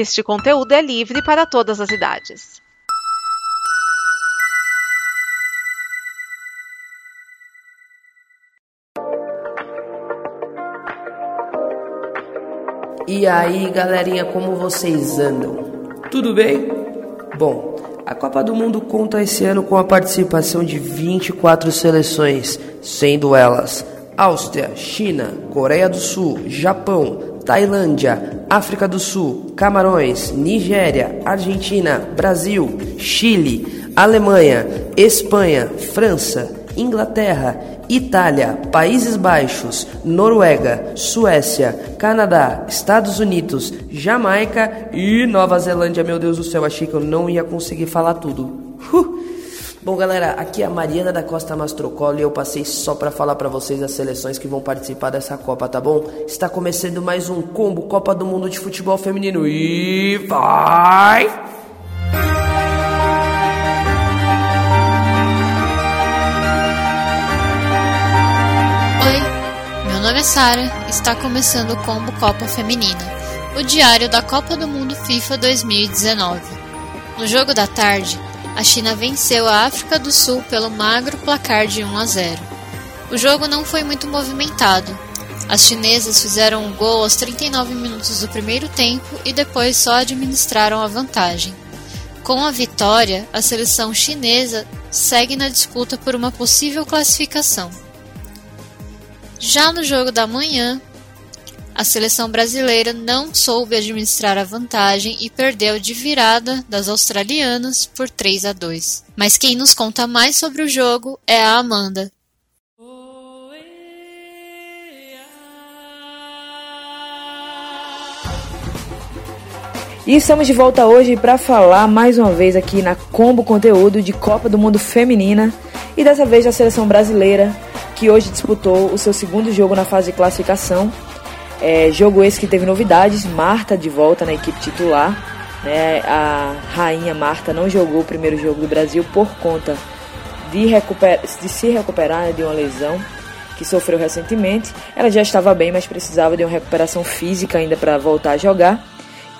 Este conteúdo é livre para todas as idades. E aí, galerinha, como vocês andam? Tudo bem? Bom, a Copa do Mundo conta esse ano com a participação de 24 seleções, sendo elas Áustria, China, Coreia do Sul, Japão, Tailândia, África do Sul, Camarões, Nigéria, Argentina, Brasil, Chile, Alemanha, Espanha, França, Inglaterra, Itália, Países Baixos, Noruega, Suécia, Canadá, Estados Unidos, Jamaica e Nova Zelândia. Meu Deus do céu, achei que eu não ia conseguir falar tudo. Uh! Bom, galera, aqui é a Mariana da Costa Mastrocolo e eu passei só para falar para vocês as seleções que vão participar dessa Copa, tá bom? Está começando mais um combo Copa do Mundo de Futebol Feminino e vai! Oi, meu nome é Sara. Está começando o combo Copa Feminina, o diário da Copa do Mundo FIFA 2019. No jogo da tarde, a China venceu a África do Sul pelo magro placar de 1 a 0. O jogo não foi muito movimentado. As chinesas fizeram um gol aos 39 minutos do primeiro tempo e depois só administraram a vantagem. Com a vitória, a seleção chinesa segue na disputa por uma possível classificação. Já no jogo da manhã, a seleção brasileira não soube administrar a vantagem e perdeu de virada das australianas por 3 a 2. Mas quem nos conta mais sobre o jogo é a Amanda. E estamos de volta hoje para falar mais uma vez aqui na Combo Conteúdo de Copa do Mundo Feminina e dessa vez da seleção brasileira, que hoje disputou o seu segundo jogo na fase de classificação é, jogo esse que teve novidades, Marta de volta na equipe titular. Né? A rainha Marta não jogou o primeiro jogo do Brasil por conta de, recuper... de se recuperar né, de uma lesão que sofreu recentemente. Ela já estava bem, mas precisava de uma recuperação física ainda para voltar a jogar.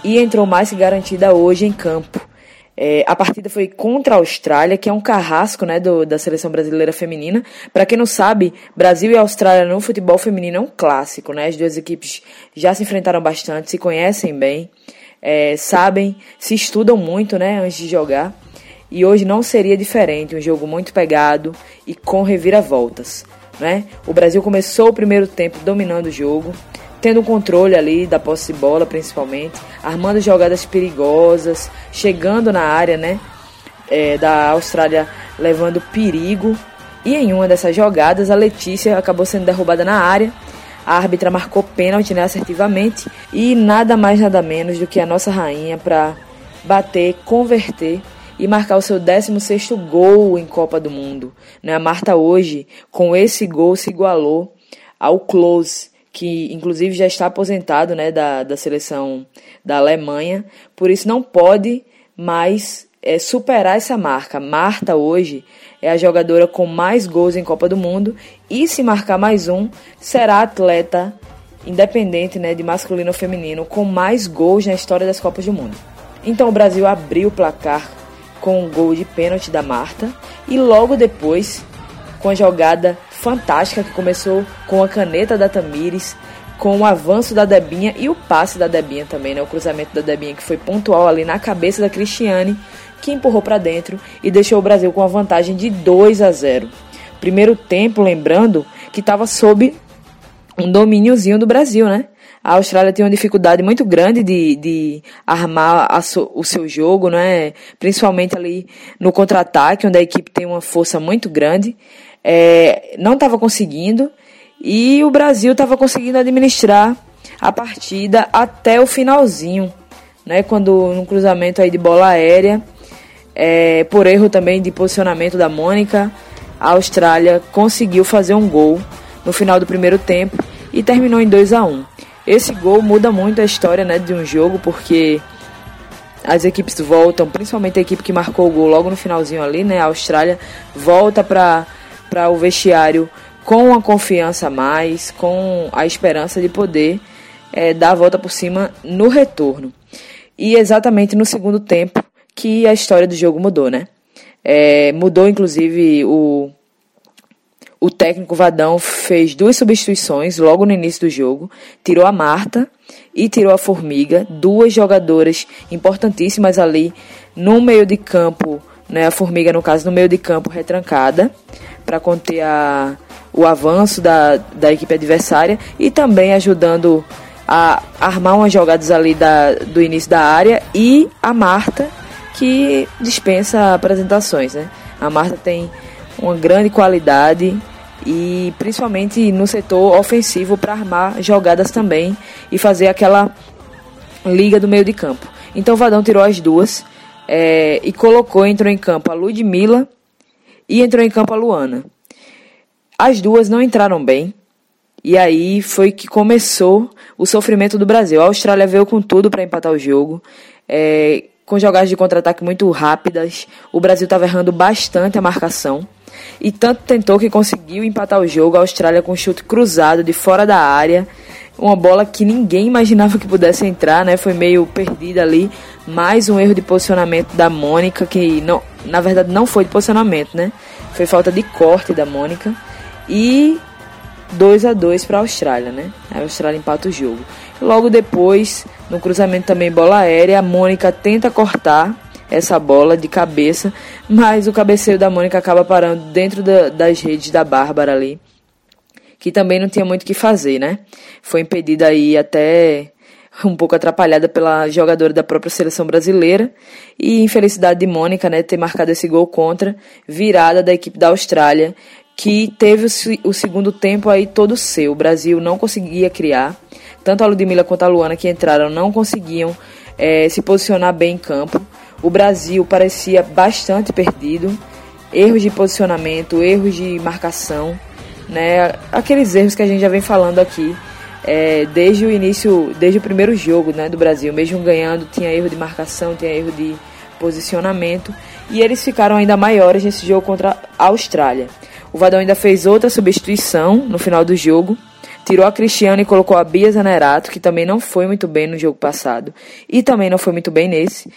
E entrou mais que garantida hoje em campo. É, a partida foi contra a Austrália, que é um carrasco né, do, da seleção brasileira feminina. Para quem não sabe, Brasil e Austrália no futebol feminino é um clássico. Né? As duas equipes já se enfrentaram bastante, se conhecem bem, é, sabem, se estudam muito né, antes de jogar. E hoje não seria diferente, um jogo muito pegado e com reviravoltas. Né? O Brasil começou o primeiro tempo dominando o jogo, tendo controle ali da posse de bola, principalmente, armando jogadas perigosas, chegando na área, né, é, da Austrália, levando perigo. E em uma dessas jogadas, a Letícia acabou sendo derrubada na área. A árbitra marcou pênalti né, assertivamente e nada mais nada menos do que a nossa rainha para bater, converter e marcar o seu 16º gol em Copa do Mundo. Né? A Marta hoje, com esse gol, se igualou ao Close, que inclusive já está aposentado né, da, da seleção da Alemanha, por isso não pode mais é, superar essa marca. Marta hoje é a jogadora com mais gols em Copa do Mundo e se marcar mais um, será atleta independente né, de masculino ou feminino com mais gols na história das Copas do Mundo. Então o Brasil abriu o placar com um gol de pênalti da Marta e logo depois com a jogada fantástica que começou com a caneta da Tamires, com o avanço da Debinha e o passe da Debinha também, né? O cruzamento da Debinha que foi pontual ali na cabeça da Cristiane, que empurrou para dentro e deixou o Brasil com a vantagem de 2 a 0. Primeiro tempo, lembrando que estava sob um domíniozinho do Brasil, né? A Austrália tem uma dificuldade muito grande de, de armar so, o seu jogo, né? Principalmente ali no contra-ataque, onde a equipe tem uma força muito grande é, não estava conseguindo e o Brasil estava conseguindo administrar a partida até o finalzinho, né? Quando no cruzamento aí de bola aérea, é, por erro também de posicionamento da Mônica, a Austrália conseguiu fazer um gol no final do primeiro tempo e terminou em 2 a 1. Esse gol muda muito a história, né, de um jogo porque as equipes voltam, principalmente a equipe que marcou o gol logo no finalzinho ali, né? A Austrália volta para para o vestiário com a confiança a mais, com a esperança de poder é, dar a volta por cima no retorno. E exatamente no segundo tempo que a história do jogo mudou, né? É, mudou inclusive o, o técnico Vadão fez duas substituições logo no início do jogo, tirou a Marta e tirou a Formiga, duas jogadoras importantíssimas ali no meio de campo, né, a Formiga no caso no meio de campo retrancada para conter a, o avanço da, da equipe adversária e também ajudando a armar umas jogadas ali da, do início da área e a Marta que dispensa apresentações, né? A Marta tem uma grande qualidade e principalmente no setor ofensivo para armar jogadas também e fazer aquela liga do meio de campo. Então o Vadão tirou as duas é, e colocou, entrou em campo a Ludmilla e entrou em campo a Luana. As duas não entraram bem e aí foi que começou o sofrimento do Brasil. A Austrália veio com tudo para empatar o jogo. É, com jogadas de contra-ataque muito rápidas. O Brasil estava errando bastante a marcação. E tanto tentou que conseguiu empatar o jogo. A Austrália com um chute cruzado de fora da área. Uma bola que ninguém imaginava que pudesse entrar, né? Foi meio perdida ali. Mais um erro de posicionamento da Mônica, que não, na verdade não foi de posicionamento, né? Foi falta de corte da Mônica. E 2 a 2 para a Austrália, né? A Austrália empata o jogo. Logo depois, no cruzamento também bola aérea, a Mônica tenta cortar essa bola de cabeça, mas o cabeceio da Mônica acaba parando dentro da, das redes da Bárbara ali, que também não tinha muito o que fazer, né? Foi impedida aí até um pouco atrapalhada pela jogadora da própria seleção brasileira e infelicidade de Mônica, né, ter marcado esse gol contra, virada da equipe da Austrália, que teve o, o segundo tempo aí todo seu. O Brasil não conseguia criar, tanto a Ludmilla quanto a Luana que entraram não conseguiam é, se posicionar bem em campo. O Brasil parecia bastante perdido, erros de posicionamento, erros de marcação, né? Aqueles erros que a gente já vem falando aqui é, desde o início, desde o primeiro jogo, né, do Brasil. Mesmo ganhando, tinha erro de marcação, tinha erro de posicionamento e eles ficaram ainda maiores nesse jogo contra a Austrália. O Vadão ainda fez outra substituição no final do jogo tirou a Cristiane e colocou a Bia Zanerato, que também não foi muito bem no jogo passado e também não foi muito bem nesse.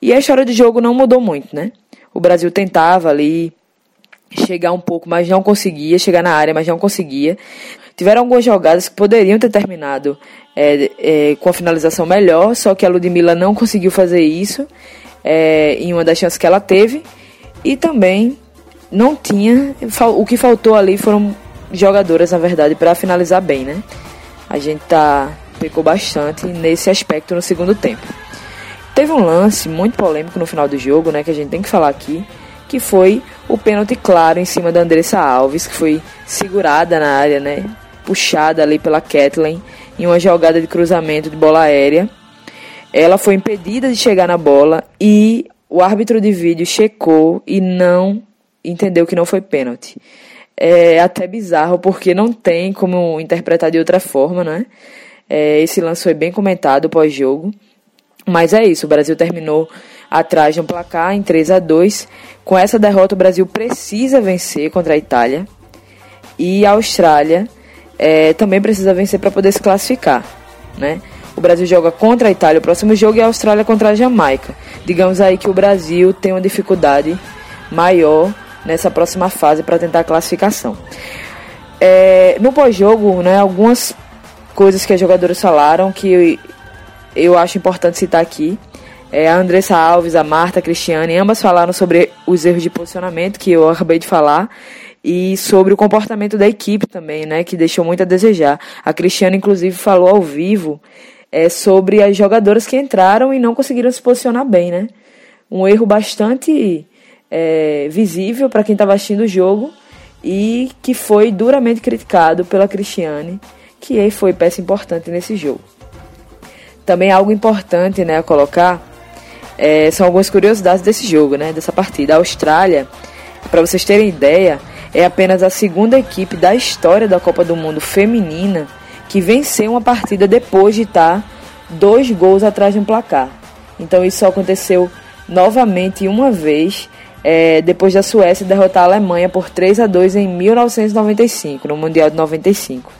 E a história do jogo não mudou muito, né? O Brasil tentava ali chegar um pouco, mas não conseguia, chegar na área, mas não conseguia. Tiveram algumas jogadas que poderiam ter terminado é, é, com a finalização melhor, só que a Ludmilla não conseguiu fazer isso é, em uma das chances que ela teve. E também não tinha. O que faltou ali foram jogadoras, na verdade, para finalizar bem, né? A gente tá pecou bastante nesse aspecto no segundo tempo. Teve um lance muito polêmico no final do jogo, né, que a gente tem que falar aqui, que foi o pênalti claro em cima da Andressa Alves, que foi segurada na área, né, puxada ali pela Kathleen em uma jogada de cruzamento de bola aérea. Ela foi impedida de chegar na bola e o árbitro de vídeo checou e não entendeu que não foi pênalti é até bizarro, porque não tem como interpretar de outra forma, né? É, esse lance foi bem comentado pós-jogo. Mas é isso, o Brasil terminou atrás de um placar em 3 a 2 Com essa derrota, o Brasil precisa vencer contra a Itália. E a Austrália é, também precisa vencer para poder se classificar. Né? O Brasil joga contra a Itália o próximo jogo e a Austrália contra a Jamaica. Digamos aí que o Brasil tem uma dificuldade maior nessa próxima fase para tentar a classificação. É, no pós-jogo, né, algumas coisas que as jogadoras falaram que eu, eu acho importante citar aqui. É, a Andressa Alves, a Marta, a Cristiane, ambas falaram sobre os erros de posicionamento que eu acabei de falar e sobre o comportamento da equipe também, né, que deixou muito a desejar. A Cristiane, inclusive, falou ao vivo é, sobre as jogadoras que entraram e não conseguiram se posicionar bem, né? Um erro bastante é, visível para quem estava assistindo o jogo e que foi duramente criticado pela Cristiane, que foi peça importante nesse jogo. Também algo importante né, a colocar é, são algumas curiosidades desse jogo, né, dessa partida. A Austrália, para vocês terem ideia, é apenas a segunda equipe da história da Copa do Mundo feminina que venceu uma partida depois de estar dois gols atrás de um placar. Então isso só aconteceu novamente uma vez é, depois da Suécia derrotar a Alemanha por 3 a 2 em 1995, no Mundial de 95.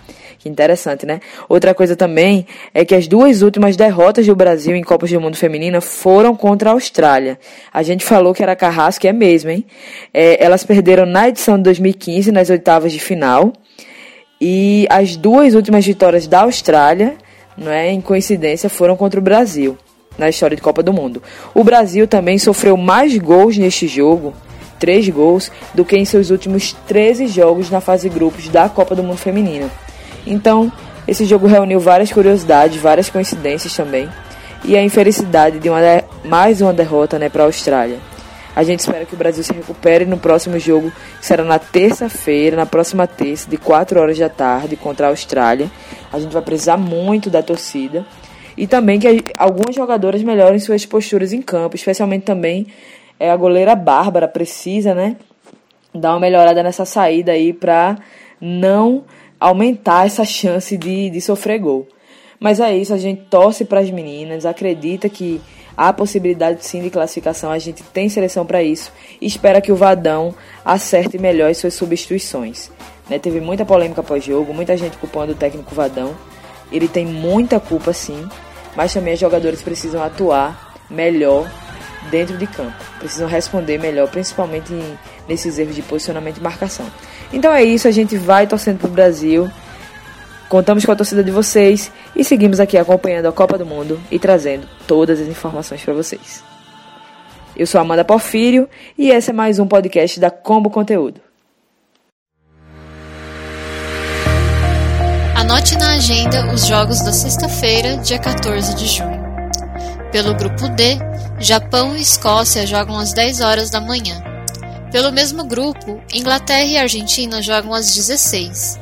Que interessante, né? Outra coisa também é que as duas últimas derrotas do Brasil em Copas do Mundo Feminina foram contra a Austrália. A gente falou que era carrasco, é mesmo, hein? É, elas perderam na edição de 2015, nas oitavas de final. E as duas últimas vitórias da Austrália, não é, em coincidência, foram contra o Brasil na história de Copa do Mundo. O Brasil também sofreu mais gols neste jogo, três gols, do que em seus últimos 13 jogos na fase grupos da Copa do Mundo Feminina. Então, esse jogo reuniu várias curiosidades, várias coincidências também, e a infelicidade de uma mais uma derrota né, para a Austrália. A gente espera que o Brasil se recupere no próximo jogo, que será na terça-feira, na próxima terça, de 4 horas da tarde, contra a Austrália. A gente vai precisar muito da torcida. E também que algumas jogadoras melhorem suas posturas em campo, especialmente também é, a goleira Bárbara precisa, né, dar uma melhorada nessa saída aí para não aumentar essa chance de, de sofrer gol. Mas é isso, a gente torce para as meninas, acredita que há possibilidade sim de classificação, a gente tem seleção para isso e espera que o Vadão acerte melhor as suas substituições. Né, teve muita polêmica pós-jogo, muita gente culpando o técnico Vadão. Ele tem muita culpa sim, mas também os jogadores precisam atuar melhor dentro de campo. Precisam responder melhor, principalmente nesses erros de posicionamento e marcação. Então é isso, a gente vai torcendo pro Brasil. Contamos com a torcida de vocês e seguimos aqui acompanhando a Copa do Mundo e trazendo todas as informações para vocês. Eu sou Amanda Porfírio e esse é mais um podcast da Combo Conteúdo. Anote na agenda os jogos da sexta-feira, dia 14 de junho. Pelo grupo D, Japão e Escócia jogam às 10 horas da manhã. Pelo mesmo grupo, Inglaterra e Argentina jogam às 16.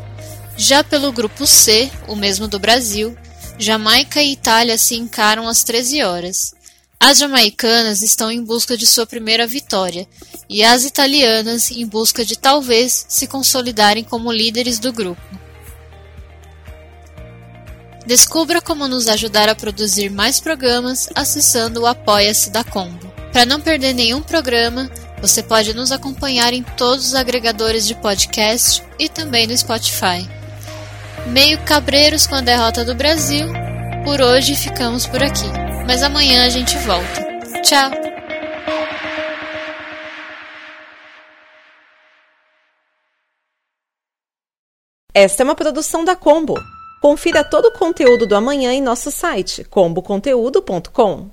Já pelo grupo C, o mesmo do Brasil, Jamaica e Itália se encaram às 13 horas. As jamaicanas estão em busca de sua primeira vitória e as italianas em busca de talvez se consolidarem como líderes do grupo. Descubra como nos ajudar a produzir mais programas acessando o Apoia-se da Combo. Para não perder nenhum programa, você pode nos acompanhar em todos os agregadores de podcast e também no Spotify. Meio cabreiros com a derrota do Brasil, por hoje ficamos por aqui, mas amanhã a gente volta. Tchau! Esta é uma produção da Combo. Confira todo o conteúdo do amanhã em nosso site comboconteúdo.com.